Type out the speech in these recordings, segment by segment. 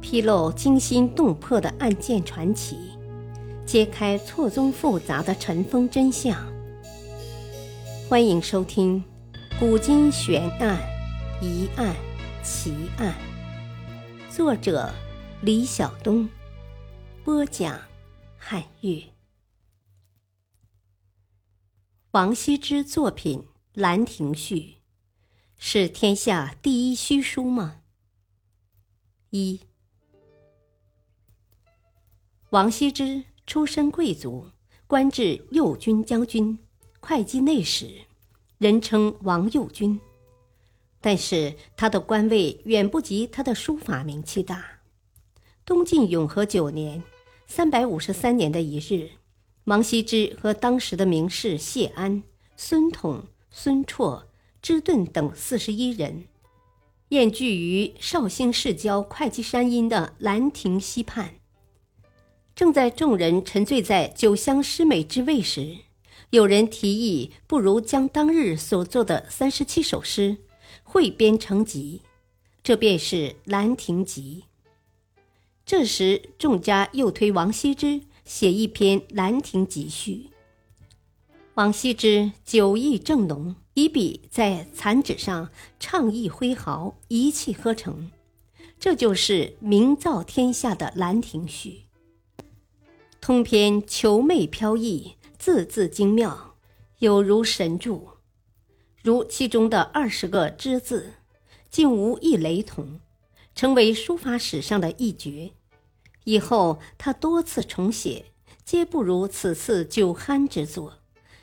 披露惊心动魄的案件传奇，揭开错综复杂的尘封真相。欢迎收听《古今悬案、疑案、奇案》，作者李晓东，播讲汉乐。王羲之作品《兰亭序》是天下第一虚书吗？一。王羲之出身贵族，官至右军将军、会稽内史，人称王右军。但是他的官位远不及他的书法名气大。东晋永和九年（三百五十三年的一日），王羲之和当时的名士谢安、孙统、孙绰、支顿等四十一人，宴聚于绍兴市郊会稽山阴的兰亭溪畔。正在众人沉醉在酒香诗美之味时，有人提议，不如将当日所作的三十七首诗汇编成集，这便是《兰亭集》。这时，众家又推王羲之写一篇《兰亭集序》。王羲之酒意正浓，以笔在残纸上畅意挥毫，一气呵成，这就是名噪天下的《兰亭序》。通篇遒媚飘逸，字字精妙，有如神助。如其中的二十个之字，竟无一雷同，成为书法史上的一绝。以后他多次重写，皆不如此次酒酣之作，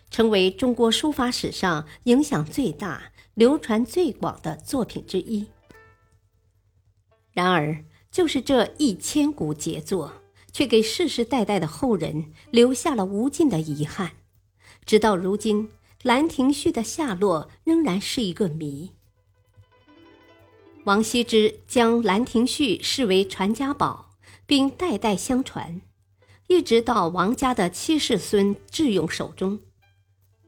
成为中国书法史上影响最大、流传最广的作品之一。然而，就是这一千古杰作。却给世世代代的后人留下了无尽的遗憾，直到如今，《兰亭序》的下落仍然是一个谜。王羲之将《兰亭序》视为传家宝，并代代相传，一直到王家的七世孙智勇手中。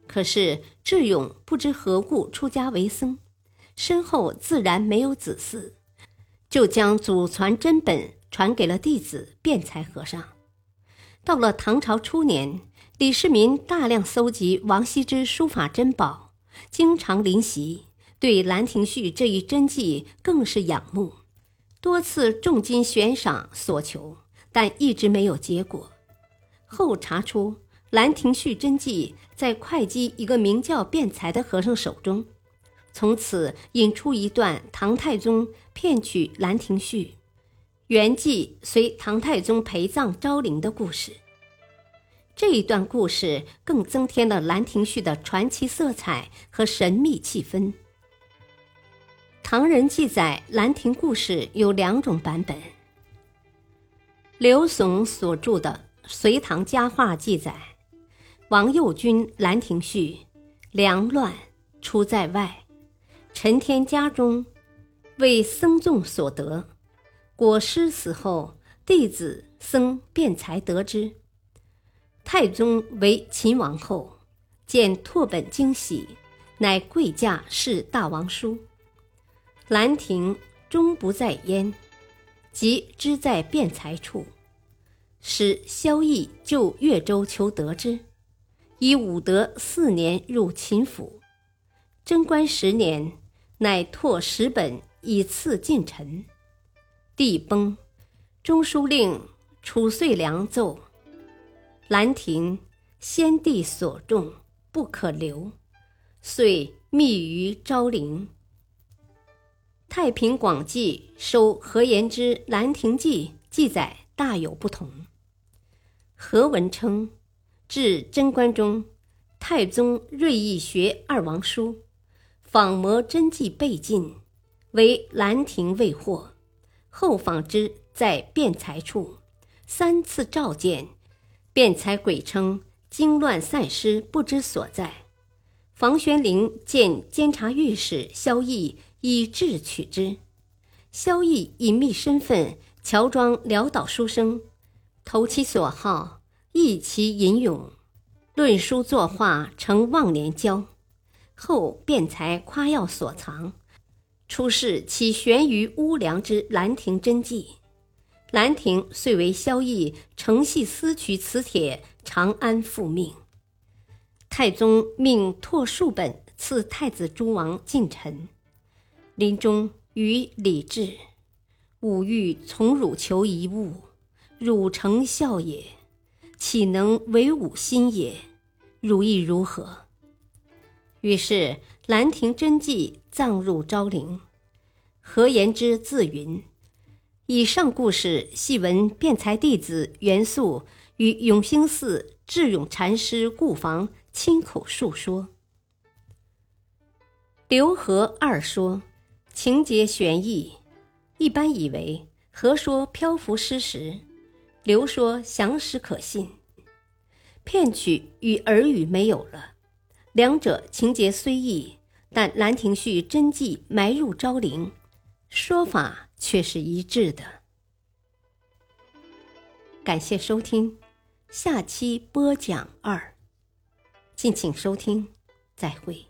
可是智勇不知何故出家为僧，身后自然没有子嗣，就将祖传真本。传给了弟子辩才和尚。到了唐朝初年，李世民大量搜集王羲之书法珍宝，经常临习，对《兰亭序》这一真迹更是仰慕，多次重金悬赏所求，但一直没有结果。后查出，《兰亭序》真迹在会稽一个名叫辩才的和尚手中，从此引出一段唐太宗骗取《兰亭序》。原记随唐太宗陪葬昭陵的故事。这一段故事更增添了《兰亭序》的传奇色彩和神秘气氛。唐人记载《兰亭》故事有两种版本。刘悚所著的《隋唐佳话》记载，王右军《兰亭序》，凉乱，出在外，陈天家中，为僧众所得。果师死后，弟子僧辩才得知，太宗为秦王后，见拓本惊喜，乃贵驾视大王书。兰亭终不在焉，即知在辩才处，使萧绎就越州求得之。以武德四年入秦府，贞观十年，乃拓十本以赐近臣。地崩，中书令褚遂良奏：“兰亭，先帝所种，不可留。”遂密于昭陵。《太平广记》收何言之《兰亭记》记载大有不同。何文称，至贞观中，太宗锐意学二王书，仿摹真迹备尽，唯《兰亭》未获。后访之在辩才处，三次召见，辩才鬼称惊乱散失，不知所在。房玄龄见监察御史萧绎，以智取之。萧绎隐秘身份，乔装潦倒书生，投其所好，意其吟咏，论书作画，成忘年交。后辩才夸耀所藏。出世其悬于屋梁之兰亭真迹，兰亭遂为萧绎承系私取此帖，长安复命。太宗命拓数本赐太子诸王近臣，临终于礼制：“吾欲从汝求一物，汝诚孝也，岂能为吾心也？汝意如何？”于是《兰亭真迹》葬入昭陵。何言之自云：“以上故事系闻辩才弟子袁素与永兴寺智勇禅师顾房亲口述说。”刘和二说情节悬异，一般以为和说漂浮失实，刘说详实可信。片曲与耳语没有了。两者情节虽异，但《兰亭序》真迹埋入昭陵，说法却是一致的。感谢收听，下期播讲二，敬请收听，再会。